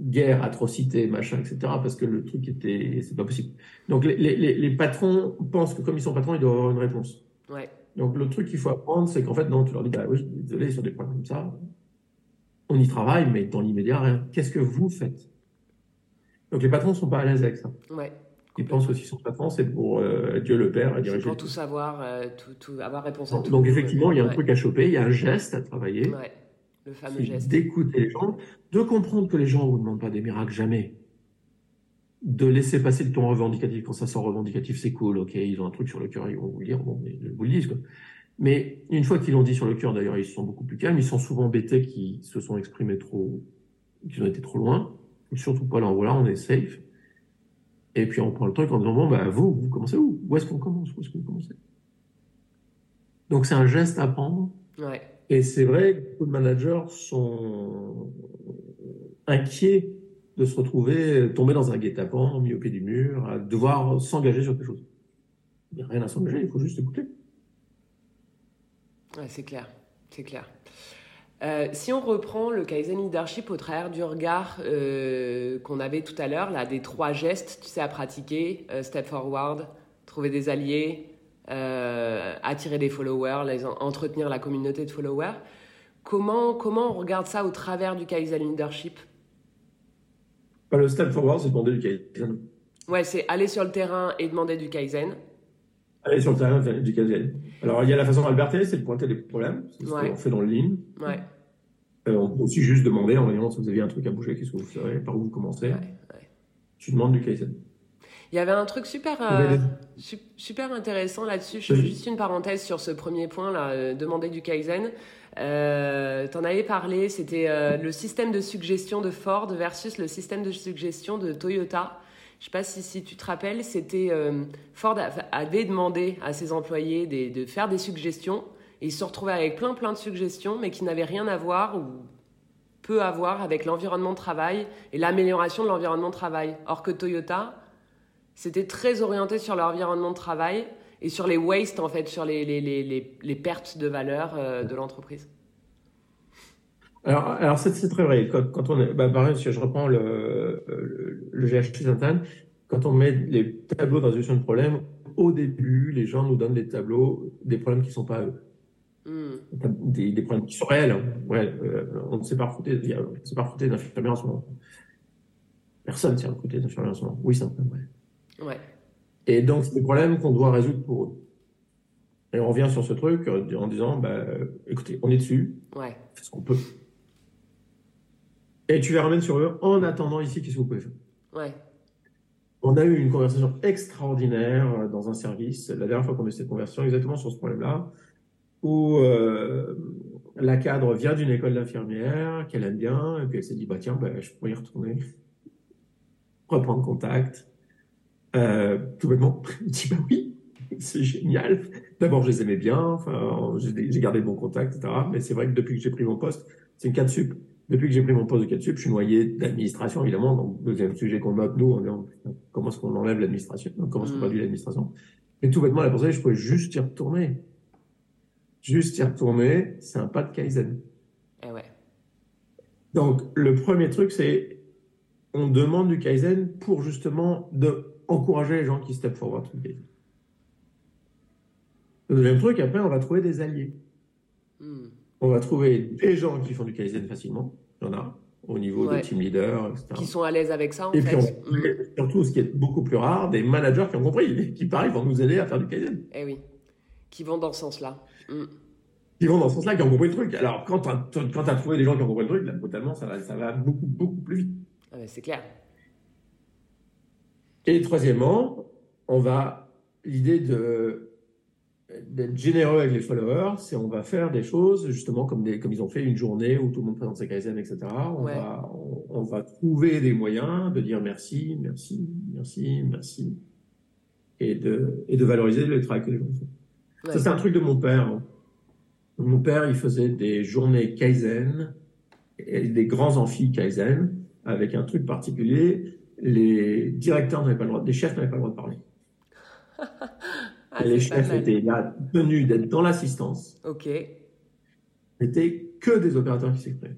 guerre, atrocité, machin, etc. Parce que le truc était. C'est pas possible. Donc les, les, les, patrons pensent que comme ils sont patrons, ils doivent avoir une réponse. Ouais. Donc le truc qu'il faut apprendre, c'est qu'en fait, non, tu leur dis, bah oui, désolé, sur des problèmes comme ça, on y travaille, mais dans l'immédiat, rien. Qu'est-ce que vous faites? Donc les patrons ne sont pas à l'aise avec ça. Ouais. Ils pensent que s'ils sont patrons, c'est pour euh, Dieu le Père à diriger. Pour tout savoir, euh, tout, avoir réponse à tout. Donc effectivement, il y a un truc à choper, il y a un geste à travailler. Ouais. Le fameux geste. D'écouter les gens, de comprendre que les gens ne vous demandent pas des miracles jamais. De laisser passer le ton revendicatif. Quand ça sort revendicatif, c'est cool, ok, ils ont un truc sur le cœur, ils vont vous le dire, bon, ils vous le disent. Quoi. Mais une fois qu'ils l'ont dit sur le cœur, d'ailleurs, ils sont beaucoup plus calmes. Ils sont souvent bêtés qui se sont exprimés trop, qui ont été trop loin surtout pas là, voilà, on est safe. Et puis on prend le truc en disant, bon, bah, vous, vous commencez où? Où est-ce qu'on commence? Où est-ce que vous commencez? Donc c'est un geste à prendre. Et c'est vrai que beaucoup de managers sont inquiets de se retrouver tombés dans un guet-apens, mis au pied du mur, à devoir s'engager sur quelque chose. Il n'y a rien à s'engager, il faut juste écouter. Ouais, c'est clair, c'est clair. Euh, si on reprend le Kaizen Leadership au travers du regard euh, qu'on avait tout à l'heure, là, des trois gestes, tu sais, à pratiquer, euh, step forward, trouver des alliés, attirer des followers, entretenir la communauté de followers, comment, comment on regarde ça au travers du Kaizen Leadership? Bah, Le step forward, c'est demander du Kaizen. Ouais, c'est aller sur le terrain et demander du Kaizen. Aller sur le terrain du Kaizen. Alors, il y a la façon Alberté, c'est de pointer des problèmes. C'est ce qu'on fait dans le ligne. Ouais. Euh, on peut aussi juste demander en voyant si vous aviez un truc à bouger, qu'est-ce que vous ferez, par où vous commencez. Tu demandes du Kaizen. Il y avait un truc super, euh, super intéressant là-dessus. Je fais juste une parenthèse sur ce premier point, là, euh, demander du Kaizen. Euh, tu en avais parlé, c'était le système de suggestion de Ford versus le système de suggestion de Toyota. Je ne sais pas si, si, tu te rappelles, c'était Ford avait demandé à ses employés de faire des suggestions et ils se retrouvaient avec plein plein de suggestions, mais qui n'avaient rien à voir ou peu à voir avec l'environnement de travail et l'amélioration de l'environnement de travail. Or que Toyota, c'était très orienté sur l'environnement de travail et sur les wastes, en fait, sur les, pertes de valeur euh, de l'entreprise. Alors, c'est très vrai. Quand, quand on est, bah, si je reprends le, le, le GHT quand on met les tableaux de résolution de problèmes, au début, les gens nous donnent des tableaux des problèmes qui ne sont pas eux. Hmm. Des, des, problèmes qui sont réels. Hein. Ouais, euh, on ne s'est pas recruté, on pas recruté d'infirmières en ce moment. Personne ne s'est recruté d'infirmières en ce moment. Oui, c'est un. Ouais. Et donc, c'est des problèmes qu'on doit résoudre pour eux. Et on revient sur ce truc euh, en disant, bah, écoutez, on est dessus. Ouais. ce qu'on peut. Et tu les ramènes sur eux en attendant ici, qu'est-ce que vous pouvez faire Ouais. On a eu une conversation extraordinaire euh, dans un service, la dernière fois qu'on a eu cette conversation, exactement sur ce problème-là où euh, la cadre vient d'une école d'infirmière qu'elle aime bien, et puis elle s'est dit, bah tiens, bah, je pourrais y retourner, reprendre contact. Euh, tout bêtement, <laughs> elle dit, bah oui, c'est génial. D'abord, je les aimais bien, enfin, j'ai gardé bon contact, etc. Mais c'est vrai que depuis que j'ai pris mon poste, c'est une cadre sup. Depuis que j'ai pris mon poste de cadre sup, je suis noyé d'administration, évidemment. Donc, deuxième sujet qu'on note, nous, on comment est-ce qu'on enlève l'administration, comment est-ce qu'on mmh. réduit l'administration. Mais tout bêtement, la pensée, je pouvais juste y retourner. Juste y retourner, c'est un pas de Kaizen. Eh ouais. Donc, le premier truc, c'est on demande du Kaizen pour justement de encourager les gens qui step forward Le deuxième truc, après, on va trouver des alliés. Hmm. On va trouver des gens qui font du Kaizen facilement. Il y en a au niveau des team leaders, etc. Qui sont à l'aise avec ça, en Et puis, hmm. surtout, ce qui est beaucoup plus rare, des managers qui ont compris, <laughs> qui pareil vont nous aider à faire du Kaizen. Eh oui, qui vont dans ce sens-là. Mm. Qui vont dans ce sens-là, qui ont compris le truc. Alors, quand tu as, trouvé des gens qui ont compris le truc, là, brutalement, ça va, ça va beaucoup, beaucoup plus vite. Ah c'est clair. Et troisièmement, on va, l'idée de, d'être généreux avec les followers, c'est on va faire des choses, justement, comme, des, comme ils ont fait une journée où tout le monde présente ses Kaizen, etc. On, va, on, va trouver des moyens de dire merci, merci, merci, merci, et de, et de valoriser le travail que les gens font. Ça, c'est un truc de mon père. Hein. Mon père, il faisait des journées Kaizen, et des grands amphis Kaizen, avec un truc particulier. Les directeurs n'avaient pas le droit, les chefs n'avaient pas le droit de parler. <laughs> Ah, les chefs étaient là, tenus d'être dans l'assistance. Ok. C'était que des opérateurs qui s'exprimaient.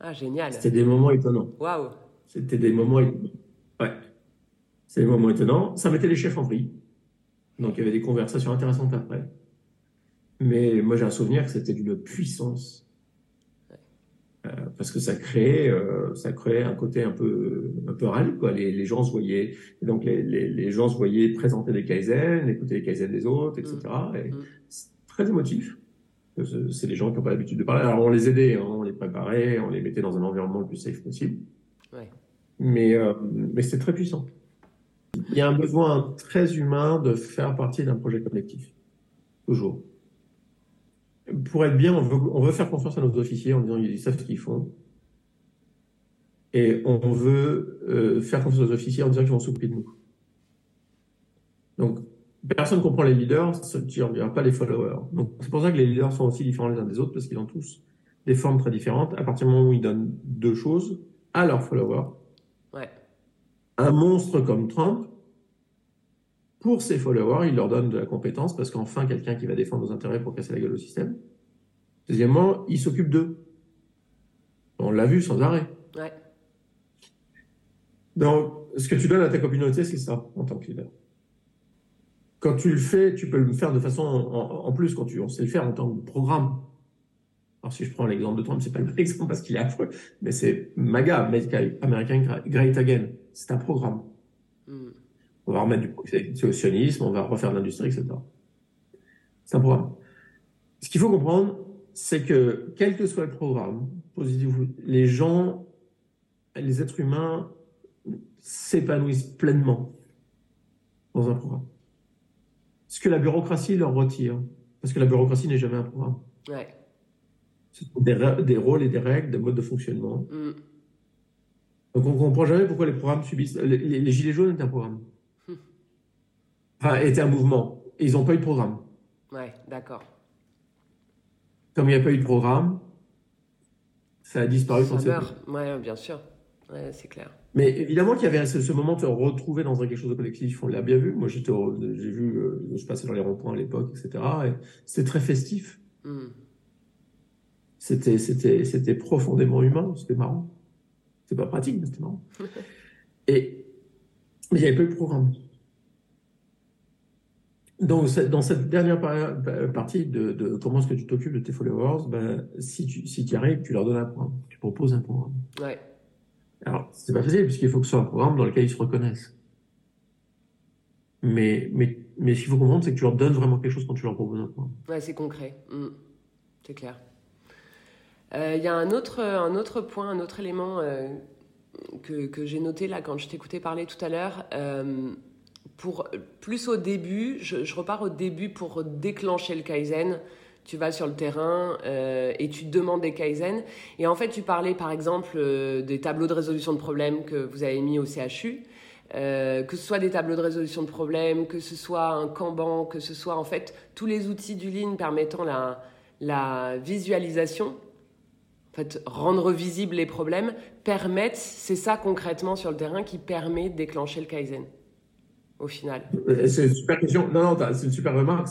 Ah, génial. C'était des moments étonnants. Waouh. C'était des moments étonnants. Ouais. C'est des moments étonnants. Ça mettait les chefs en vrille. Donc il y avait des conversations intéressantes après. Mais moi j'ai un souvenir que c'était d'une puissance. Euh, parce que ça créait, euh, ça créait un côté un peu, un peu râle, quoi. Les, les gens se voyaient, donc les, les, les, gens se voyaient présenter des kaizen, écouter les kaizen des autres, etc. Mm. Et mm. c'est très émotif. C'est des gens qui n'ont pas l'habitude de parler. Alors on les aidait, hein, on les préparait, on les mettait dans un environnement le plus safe possible. Ouais. Mais, euh, mais c'est très puissant. Il y a un besoin très humain de faire partie d'un projet collectif. Toujours. Pour être bien, on veut, faire confiance à nos officiers en disant qu'ils savent ce qu'ils font. Et on veut euh, faire confiance aux officiers en disant qu'ils vont s'occuper de nous. Donc, personne ne comprend les leaders, n'y a pas les followers. Donc, c'est pour ça que les leaders sont aussi différents les uns des autres, parce qu'ils ont tous des formes très différentes. À partir du moment où ils donnent deux choses à leurs followers, un monstre comme Trump pour ses followers, il leur donne de la compétence parce qu'enfin, quelqu'un qui va défendre nos intérêts pour casser la gueule au système. Deuxièmement, il s'occupe d'eux. On l'a vu sans arrêt. Ouais. Donc, ce que tu donnes à ta communauté, c'est ça, en tant que leader. Quand tu le fais, tu peux le faire de façon, en, plus, quand tu, on sait le faire en tant que programme. Alors, si je prends l'exemple de Trump, c'est pas le bon <laughs> exemple parce qu'il est affreux, mais c'est MAGA, American Great Again. C'est un programme. Hmm. On va remettre du sionisme, on va refaire de l'industrie, etc. C'est un programme. Ce qu'il faut comprendre, c'est que quel que soit le programme, positif, les gens, les êtres humains s'épanouissent pleinement dans un programme. Ce que la bureaucratie leur retire, parce que la bureaucratie n'est jamais un programme. Ouais. Ce sont des, rôles et des règles, des modes de fonctionnement. Mm. Donc on ne comprend jamais pourquoi les programmes subissent. Les, Gilets jaunes étaient un programme. Enfin, étaient un mouvement. ils n'ont pas eu de programme. Ouais, d'accord. Comme il n'y a pas eu de programme, ça a disparu ça meurt. Ouais, bien sûr. Ouais, c'est clair. Mais évidemment qu'il y avait ce, moment de se retrouver dans quelque chose de collectif, on l'a bien vu. Moi, j'étais, j'ai vu, euh, je passais dans les ronds-points à l'époque, etc. Et c'était très festif. Hmm. C'était, c'était, c'était profondément humain. C'était marrant. C'est pas pratique, c'était marrant. <laughs> Et mais il n'y avait pas eu de programme. Donc, dans cette dernière partie de, comment est-ce que tu t'occupes de tes followers, ben, si tu si y arrives, tu leur donnes un programme. Tu proposes un programme. Ouais. Alors, c'est pas facile, puisqu'il faut que ce soit un programme dans lequel ils se reconnaissent. Mais, mais, mais ce qu'il faut comprendre, c'est que tu leur donnes vraiment quelque chose quand tu leur proposes un programme. Ouais, c'est concret. Mm. C'est clair. Euh, il y a un autre, un autre point, un autre élément euh, que, que j'ai noté là quand je t'écoutais parler tout à l'heure. Euh, pour plus au début, je, repars au début pour déclencher le Kaizen tu vas sur le terrain euh, et tu demandes des Kaizen. Et en fait, tu parlais par exemple euh, des tableaux de résolution de problèmes que vous avez mis au CHU. Euh, que ce soit des tableaux de résolution de problèmes, que ce soit un Kanban, que ce soit en fait tous les outils du Lean permettant la, la visualisation, fait, rendre visibles les problèmes, permettent, c'est ça concrètement sur le terrain qui permet de déclencher le Kaizen, au final. C'est une super question. Non, non, c'est une super remarque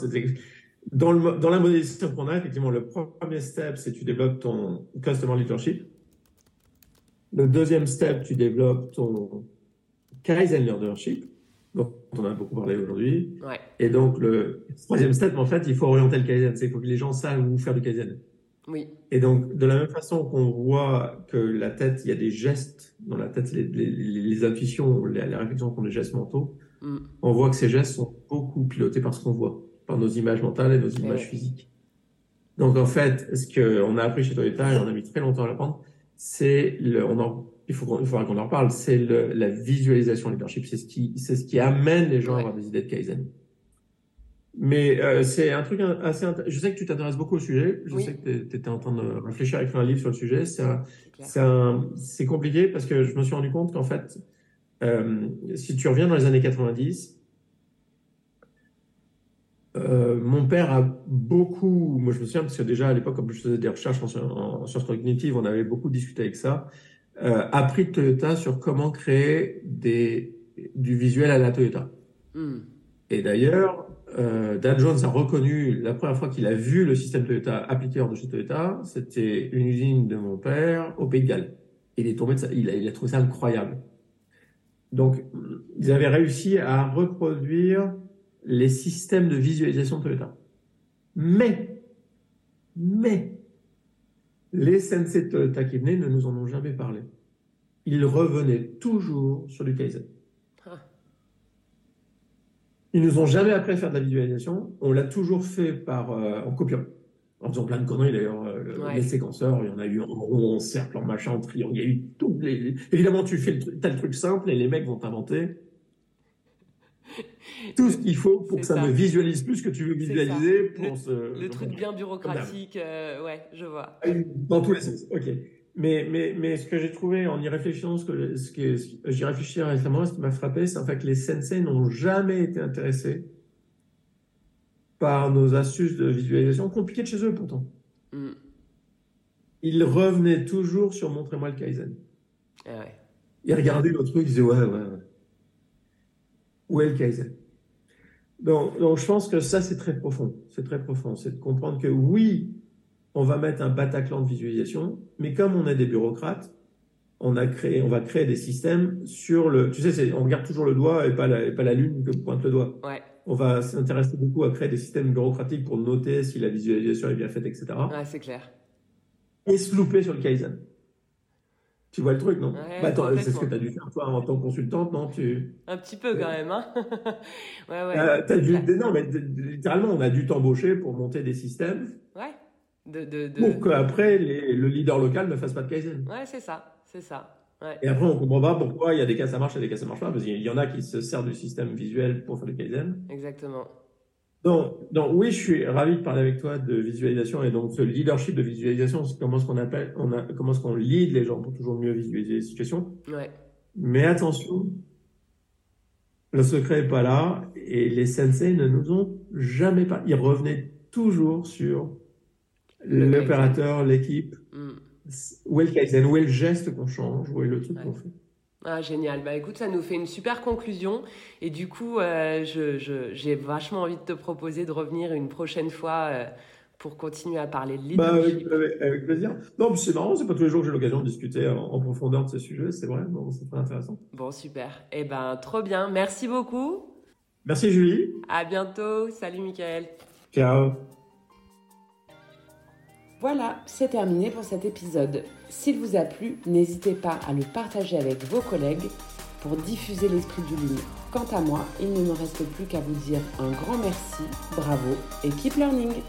dans, le, dans la modélisation qu'on a, effectivement, le premier step, c'est tu développes ton Customer Leadership. Le deuxième step, tu développes ton Kaizen Leadership, dont on a beaucoup parlé aujourd'hui. Ouais. Et donc, le troisième step, en fait, il faut orienter le Kaizen. C'est il faut que les gens savent où faire du Kaizen. Oui. Et donc, de la même façon qu'on voit que la tête, il y a des gestes dans la tête, les, les, les intuitions, les, les réflexions font des gestes mentaux, mm. on voit que ces gestes sont beaucoup pilotés par ce qu'on voit par nos images mentales et nos images physiques. Donc en fait, ce qu'on a appris chez Toyota et on a mis très longtemps à l'apprendre, c'est le, on en, il faut il faudra qu'on en reparle, c'est la visualisation leadership, c'est ce qui, c'est ce qui amène les gens à avoir des idées de Kaizen. Mais euh, c'est un truc assez Je sais que tu t'intéresses beaucoup au sujet. Je sais que tu étais en train de réfléchir à écrire un livre sur le sujet. C'est c'est compliqué parce que je me suis rendu compte qu'en fait, euh, si tu reviens dans les années 90, euh, mon père a beaucoup, moi je me souviens parce que déjà à l'époque, comme je faisais des recherches en, sciences cognitives, on avait beaucoup discuté avec ça, euh, appris de Toyota sur comment créer des, du visuel à la Toyota. Hmm. Et d'ailleurs, euh, Dan Jones a reconnu la première fois qu'il a vu le système Toyota appliqué hors de chez Toyota, c'était une usine de mon père au Pays de Galles. Il est tombé de ça, il a, il a trouvé ça incroyable. Donc, ils avaient réussi à reproduire les systèmes de visualisation Toyota. Mais, mais, les sensei Toyota qui venaient ne nous en ont jamais parlé. Ils revenaient toujours sur du Kaizen. Ah. Ils nous ont jamais appris à faire de la visualisation. On l'a toujours fait par, euh, en copiant. En faisant plein de conneries d'ailleurs. Euh, les séquenceurs, il y en a eu en rond, en cercle, en machin, en triangle. Il y a eu tout. Les... Évidemment, tu fais le, as le truc simple et les mecs vont t'inventer <laughs> tout ce qu'il faut pour que ça, ne visualise plus ce que tu veux visualiser. Pour le, ce... le truc bien bureaucratique, euh, ouais, je vois. Dans tous les sens, ok. Mais, mais, mais ce que j'ai trouvé en y réfléchissant, ce que, ce que j'y réfléchis récemment, ce qui m'a frappé, c'est en fait que les sensei n'ont jamais été intéressés par nos astuces de visualisation, compliquées de chez eux pourtant. Mm. Ils revenaient toujours sur montrez-moi le Kaizen. Ah Ils regardaient le truc, ils disaient ouais, ouais, ouais. Où est le Kaizen? Donc, donc, je pense que ça, c'est très profond. C'est très profond. C'est de comprendre que oui, on va mettre un Bataclan de visualisation, mais comme on est des bureaucrates, on a créé, on va créer des systèmes sur le. Tu sais, on regarde toujours le doigt et pas la, pas la lune que pointe le doigt. Ouais. On va s'intéresser beaucoup à créer des systèmes bureaucratiques pour noter si la visualisation est bien faite, etc. Ouais, c'est clair. Et se louper sur le Kaizen. Tu vois le truc, non? Ouais, bah, C'est ce que tu as dû faire, toi, en tant que consultante, non? Tu, Un petit peu quand même, hein <laughs> Ouais, ouais. euh, c'est dû, clair. Non, mais littéralement, on a dû t'embaucher pour monter des systèmes Ouais. De, de, de... pour qu'après, le leader local ne fasse pas de Kaizen. Ouais, c'est ça, c'est ça. Ouais. Et après, on comprend pas pourquoi il y a des cas ça marche et des cas ça marche pas, parce qu'il y en a qui se servent du système visuel pour faire du Kaizen. Exactement. Donc, donc oui, je suis ravi de parler avec toi de visualisation et donc ce leadership de visualisation, c'est comment est-ce qu'on appelle, on a, comment est-ce qu'on lead les gens pour toujours mieux visualiser les situations. Ouais. Mais attention, le secret est pas là et les sensei ne nous ont jamais pas. Ils revenaient toujours sur l'opérateur, l'équipe, Mm. où est le Kaizen, où est le geste qu'on change, où est le truc Ouais. qu'on fait. Ah, génial. Bah écoute, ça nous fait une super conclusion. Et du coup, euh, je, je- j'ai vachement envie de te proposer de revenir une prochaine fois euh, pour continuer à parler de Bah, avec, leadership. avec- plaisir. Non, c'est marrant, c'est pas tous les jours que j'ai l'occasion de discuter en, en profondeur de ces sujets, c'est vrai, c'est très intéressant. Bon, super. Eh ben, trop bien. Merci beaucoup. Merci Julie. À bientôt. Salut, Michael. Ciao. Voilà, c'est terminé pour cet épisode. S'il vous a plu, n'hésitez pas à le partager avec vos collègues pour diffuser l'esprit du Lean. Quant à moi, il ne me reste plus qu'à vous dire un grand merci, bravo et keep learning